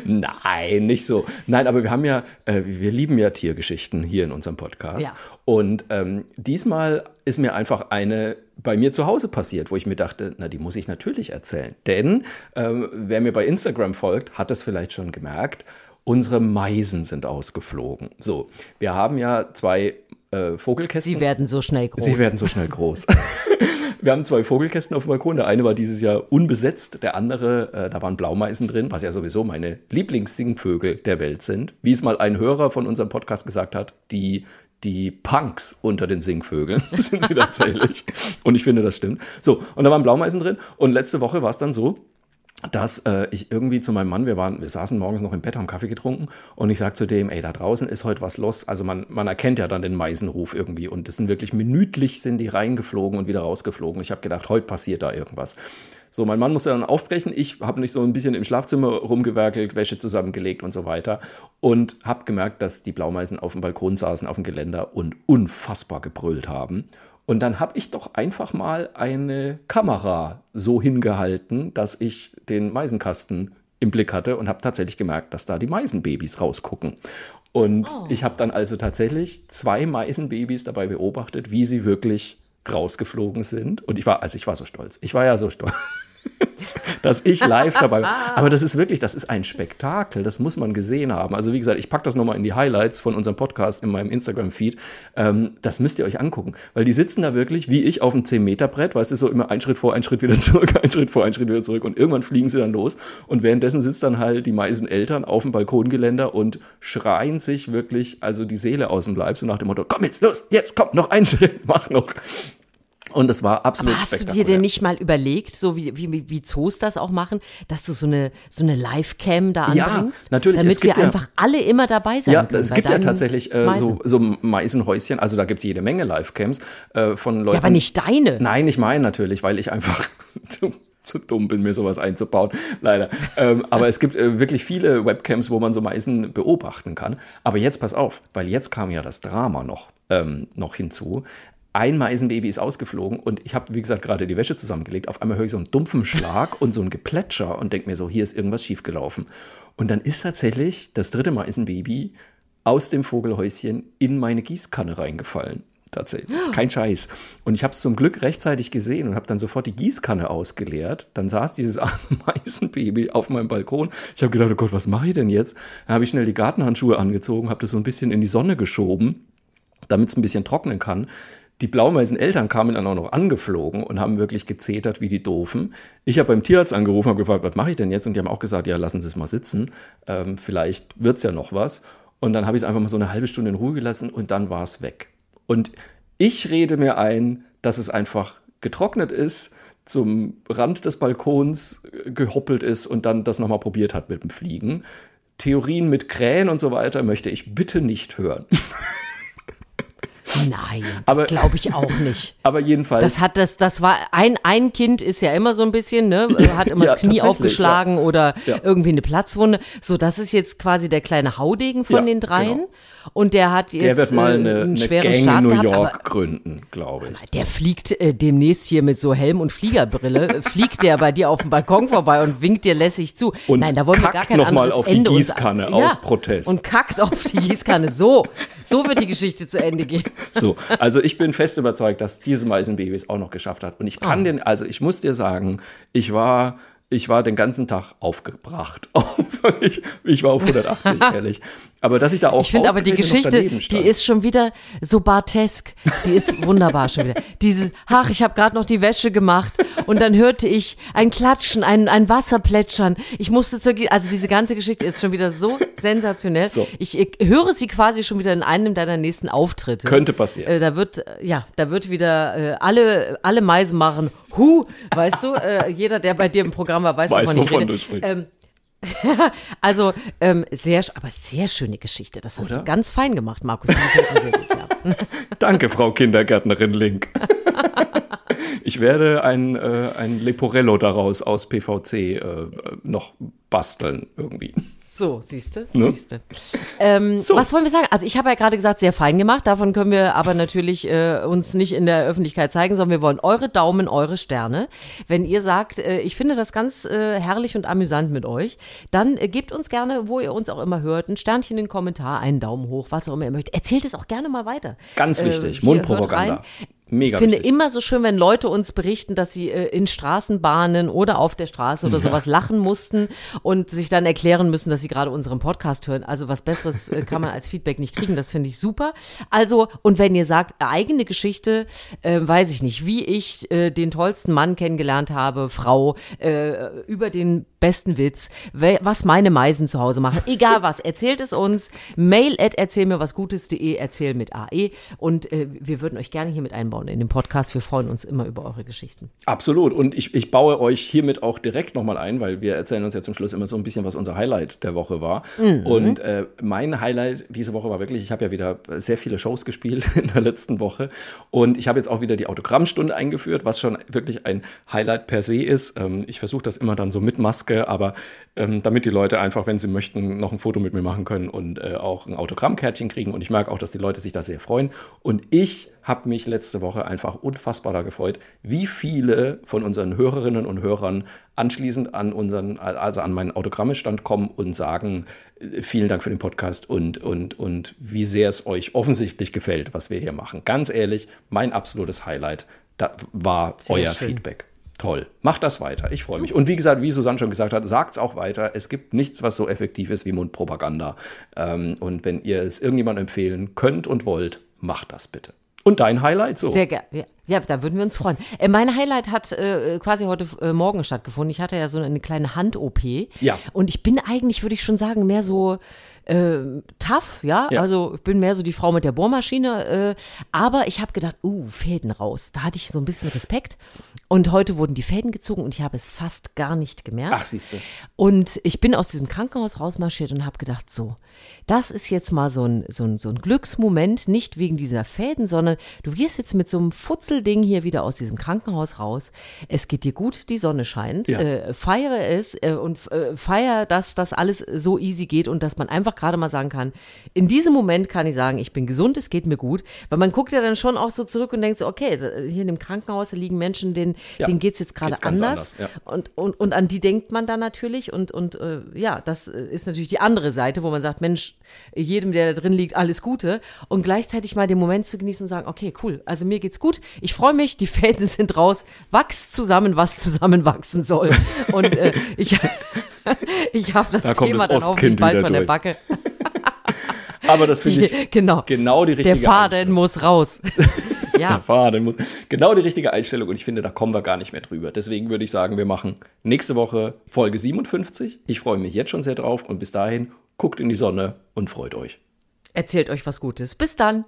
Nein, nicht so. Nein, aber wir haben ja, äh, wir lieben ja Tiergeschichten hier in unserem Podcast. Ja. Und ähm, diesmal ist mir einfach eine bei mir zu Hause passiert, wo ich mir dachte, na, die muss ich natürlich erzählen. Denn ähm, wer mir bei Instagram folgt, hat es vielleicht schon gemerkt, unsere Meisen sind ausgeflogen. So, wir haben ja zwei äh, Vogelkästen. Sie werden so schnell groß. Sie werden so schnell groß. Wir haben zwei Vogelkästen auf dem Balkon. Der eine war dieses Jahr unbesetzt, der andere, äh, da waren Blaumeisen drin, was ja sowieso meine Lieblingssingvögel der Welt sind. Wie es mal ein Hörer von unserem Podcast gesagt hat, die, die Punks unter den Singvögeln sind sie tatsächlich. und ich finde, das stimmt. So, und da waren Blaumeisen drin. Und letzte Woche war es dann so, dass äh, ich irgendwie zu meinem Mann, wir waren, wir saßen morgens noch im Bett, haben Kaffee getrunken und ich sag zu dem, ey, da draußen ist heute was los. Also man, man erkennt ja dann den Meisenruf irgendwie und das sind wirklich minütlich sind die reingeflogen und wieder rausgeflogen. Ich habe gedacht, heute passiert da irgendwas. So, mein Mann musste dann aufbrechen. Ich habe mich so ein bisschen im Schlafzimmer rumgewerkelt, Wäsche zusammengelegt und so weiter und habe gemerkt, dass die Blaumeisen auf dem Balkon saßen, auf dem Geländer und unfassbar gebrüllt haben. Und dann habe ich doch einfach mal eine Kamera so hingehalten, dass ich den Meisenkasten im Blick hatte und habe tatsächlich gemerkt, dass da die Meisenbabys rausgucken. Und ich habe dann also tatsächlich zwei Meisenbabys dabei beobachtet, wie sie wirklich rausgeflogen sind. Und ich war, also ich war so stolz. Ich war ja so stolz. Dass ich live dabei war. Aber das ist wirklich, das ist ein Spektakel, das muss man gesehen haben. Also wie gesagt, ich packe das nochmal in die Highlights von unserem Podcast in meinem Instagram-Feed. Ähm, das müsst ihr euch angucken, weil die sitzen da wirklich wie ich auf einem 10-Meter-Brett, weißt du, so immer ein Schritt vor, ein Schritt wieder zurück, ein Schritt vor, ein Schritt wieder zurück und irgendwann fliegen sie dann los und währenddessen sitzt dann halt die meisten Eltern auf dem Balkongeländer und schreien sich wirklich also die Seele aus dem Leib, so nach dem Motto, komm jetzt, los, jetzt, komm, noch einen Schritt, mach noch. Und das war absolut Aber hast du dir denn nicht mal überlegt, so wie, wie, wie Zoos das auch machen, dass du so eine, so eine Live-Cam da Ja, anbringst? natürlich, Damit es wir ja- einfach alle immer dabei sein Ja, können. es gibt ja tatsächlich äh, so, so Meisenhäuschen, also da gibt es jede Menge Livecams äh, von Leuten. Ja, aber nicht deine. Nein, ich meine natürlich, weil ich einfach zu, zu dumm bin, mir sowas einzubauen. Leider. ähm, aber es gibt äh, wirklich viele Webcams, wo man so Meisen beobachten kann. Aber jetzt pass auf, weil jetzt kam ja das Drama noch, ähm, noch hinzu. Ein Meisenbaby ist ausgeflogen und ich habe, wie gesagt, gerade die Wäsche zusammengelegt. Auf einmal höre ich so einen dumpfen Schlag und so ein Geplätscher und denke mir so, hier ist irgendwas schiefgelaufen. Und dann ist tatsächlich das dritte Meisenbaby aus dem Vogelhäuschen in meine Gießkanne reingefallen. Tatsächlich. Das ist kein Scheiß. Und ich habe es zum Glück rechtzeitig gesehen und habe dann sofort die Gießkanne ausgeleert. Dann saß dieses arme Meisenbaby auf meinem Balkon. Ich habe gedacht, oh Gott, was mache ich denn jetzt? Dann habe ich schnell die Gartenhandschuhe angezogen, habe das so ein bisschen in die Sonne geschoben, damit es ein bisschen trocknen kann. Die Blaumeiseneltern kamen dann auch noch angeflogen und haben wirklich gezetert wie die Doofen. Ich habe beim Tierarzt angerufen, habe gefragt, was mache ich denn jetzt? Und die haben auch gesagt, ja, lassen Sie es mal sitzen. Ähm, vielleicht wird es ja noch was. Und dann habe ich es einfach mal so eine halbe Stunde in Ruhe gelassen und dann war es weg. Und ich rede mir ein, dass es einfach getrocknet ist, zum Rand des Balkons äh, gehoppelt ist und dann das nochmal probiert hat mit dem Fliegen. Theorien mit Krähen und so weiter möchte ich bitte nicht hören. Nein, das glaube ich auch nicht. Aber jedenfalls. Das hat das, das war ein, ein Kind ist ja immer so ein bisschen, ne, hat immer Ja, das Knie aufgeschlagen oder Ja. irgendwie eine Platzwunde. So, das ist jetzt quasi der kleine Haudegen von Ja, den dreien. genau. Und der hat jetzt der wird mal äh, eine, einen eine schweren Gang Start in New gehabt, York aber gründen, glaube ich. der fliegt äh, demnächst hier mit so Helm und Fliegerbrille, fliegt der bei dir auf dem Balkon vorbei und winkt dir lässig zu. Und Nein, da wollen wir gar kackt kein noch mal auf die Ende uns- Gießkanne aus Protest. Und kackt auf die Gießkanne. So, so wird die Geschichte zu Ende gehen. So, also ich bin fest überzeugt, dass dieses Meisenbaby es auch noch geschafft hat. Und ich kann Oh. den, also ich muss dir sagen, ich war, ich war den ganzen Tag aufgebracht. ich war auf 180, ehrlich. Aber dass ich da auch Ich finde aber die Geschichte, die ist schon wieder so bartesk. Die ist wunderbar schon wieder. Dieses, ach, ich habe gerade noch die Wäsche gemacht und dann hörte ich ein Klatschen, ein, ein Wasser plätschern. Ich musste zur, also diese ganze Geschichte ist schon wieder so sensationell. So. Ich, ich höre sie quasi schon wieder in einem deiner nächsten Auftritte. Könnte passieren. Äh, da wird, ja, da wird wieder äh, alle, alle Meisen machen. Hu, weißt du? Äh, jeder, der bei dir im Programm war, weiß, Weiß, wovon, wovon du sprichst. Ähm, also, ähm, sehr, aber sehr schöne Geschichte. Das hast Oder? du ganz fein gemacht, Markus. Danke, Frau Kindergärtnerin Link. ich werde ein, äh, ein Leporello daraus aus PVC äh, noch basteln irgendwie. So, siehst du, Ne? siehst du. Ähm, So. Was wollen wir sagen? Also ich habe ja gerade gesagt, sehr fein gemacht. Davon können wir aber natürlich äh, uns nicht in der Öffentlichkeit zeigen, sondern wir wollen eure Daumen, eure Sterne. Wenn ihr sagt, äh, ich finde das ganz äh, herrlich und amüsant mit euch, dann äh, gebt uns gerne, wo ihr uns auch immer hört, ein Sternchen in den Kommentar, einen Daumen hoch, was auch immer ihr möchtet. Erzählt es auch gerne mal weiter. Ganz Äh, wichtig. Mundpropaganda. Mega Ich finde wichtig. immer so schön, wenn Leute uns berichten, dass sie äh, in Straßenbahnen oder auf der Straße oder sowas lachen mussten und sich dann erklären müssen, dass sie gerade unseren Podcast hören. Also was Besseres äh, kann man als Feedback nicht kriegen. Das finde ich super. Also, und wenn ihr sagt, eigene Geschichte, äh, weiß ich nicht, wie ich äh, den tollsten Mann kennengelernt habe, Frau, äh, über den besten Witz, was meine Meisen zu Hause machen. Egal was, erzählt es uns. Mail at erzähl mir was Gutes.de, erzähl mit AE. Und äh, wir würden euch gerne hier mit einbauen in den Podcast. Wir freuen uns immer über eure Geschichten. Absolut. Und ich, ich baue euch hiermit auch direkt nochmal ein, weil wir erzählen uns ja zum Schluss immer so ein bisschen, was unser Highlight der Woche war. Und äh, mein Highlight diese Woche war wirklich, ich habe ja wieder sehr viele Shows gespielt in der letzten Woche. Und ich habe jetzt auch wieder die Autogrammstunde eingeführt, was schon wirklich ein Highlight per se ist. Ähm, ich versuche das immer dann so mit Maske, aber ähm, damit die Leute einfach, wenn sie möchten, noch ein Foto mit mir machen können und äh, auch ein Autogrammkärtchen kriegen. Und ich merke auch, dass die Leute sich da sehr freuen. Und ich habe mich letzte Woche einfach unfassbar da gefreut, wie viele von unseren Hörerinnen und Hörern anschließend an unseren, also an meinen Autogrammestand kommen und sagen, äh, vielen Dank für den Podcast und, und, und wie sehr es euch offensichtlich gefällt, was wir hier machen. Ganz ehrlich, mein absolutes Highlight da war Sehr euer schön. Feedback. Toll. Macht das weiter. Ich freue mich. Und wie gesagt, wie Susanne schon gesagt hat, sagt es auch weiter. Es gibt nichts, was so effektiv ist wie Mundpropaganda. Ähm, und wenn ihr es irgendjemandem empfehlen könnt und wollt, macht das bitte. Und dein Highlight so? Sehr gerne. Ja, ja, da würden wir uns freuen. Äh, mein Highlight hat äh, quasi heute äh, Morgen stattgefunden. Ich hatte ja so eine kleine Hand-OP. Ja. Und ich bin eigentlich, würde ich schon sagen, mehr so äh, tough, ja? Ja. Also ich bin mehr so die Frau mit der Bohrmaschine. Äh, aber ich habe gedacht, uh, Fäden raus. Da hatte ich so ein bisschen Respekt. Und heute wurden die Fäden gezogen und ich habe es fast gar nicht gemerkt. Ach, siehst du. Und ich bin aus diesem Krankenhaus rausmarschiert und habe gedacht, so, das ist jetzt mal so ein, so, ein, so ein Glücksmoment, nicht wegen dieser Fäden, sondern du gehst jetzt mit so einem Futzelding hier wieder aus diesem Krankenhaus raus. Es geht dir gut, die Sonne scheint. Ja. Äh, feiere es äh, und äh, feiere, dass das alles so easy geht und dass man einfach gerade mal sagen kann, in diesem Moment kann ich sagen, ich bin gesund, es geht mir gut. Weil man guckt ja dann schon auch so zurück und denkt so, okay, hier in dem Krankenhaus da liegen Menschen, denen, Ja, denen geht's jetzt gerade anders. anders, ja. Und, und, und an die denkt man dann natürlich. Und, und äh, ja, das äh, ist natürlich die andere Seite, wo man sagt, Mensch, jedem, der da drin liegt, alles Gute. Und gleichzeitig mal den Moment zu genießen und sagen, okay, cool, also mir geht's gut, ich freue mich, die Fäden sind raus, wachst zusammen, was zusammenwachsen soll. Und äh, ich, ich habe das Da Thema das dann hoffentlich bald von der durch. Backe. Aber das finde ich genau. genau die richtige Der Faden muss raus. Der ja, Faden muss. Genau die richtige Einstellung und ich finde, da kommen wir gar nicht mehr drüber. Deswegen würde ich sagen, wir machen nächste Woche Folge 57. Ich freue mich jetzt schon sehr drauf und bis dahin guckt in die Sonne und freut euch. erzählt euch was Gutes. Bis dann.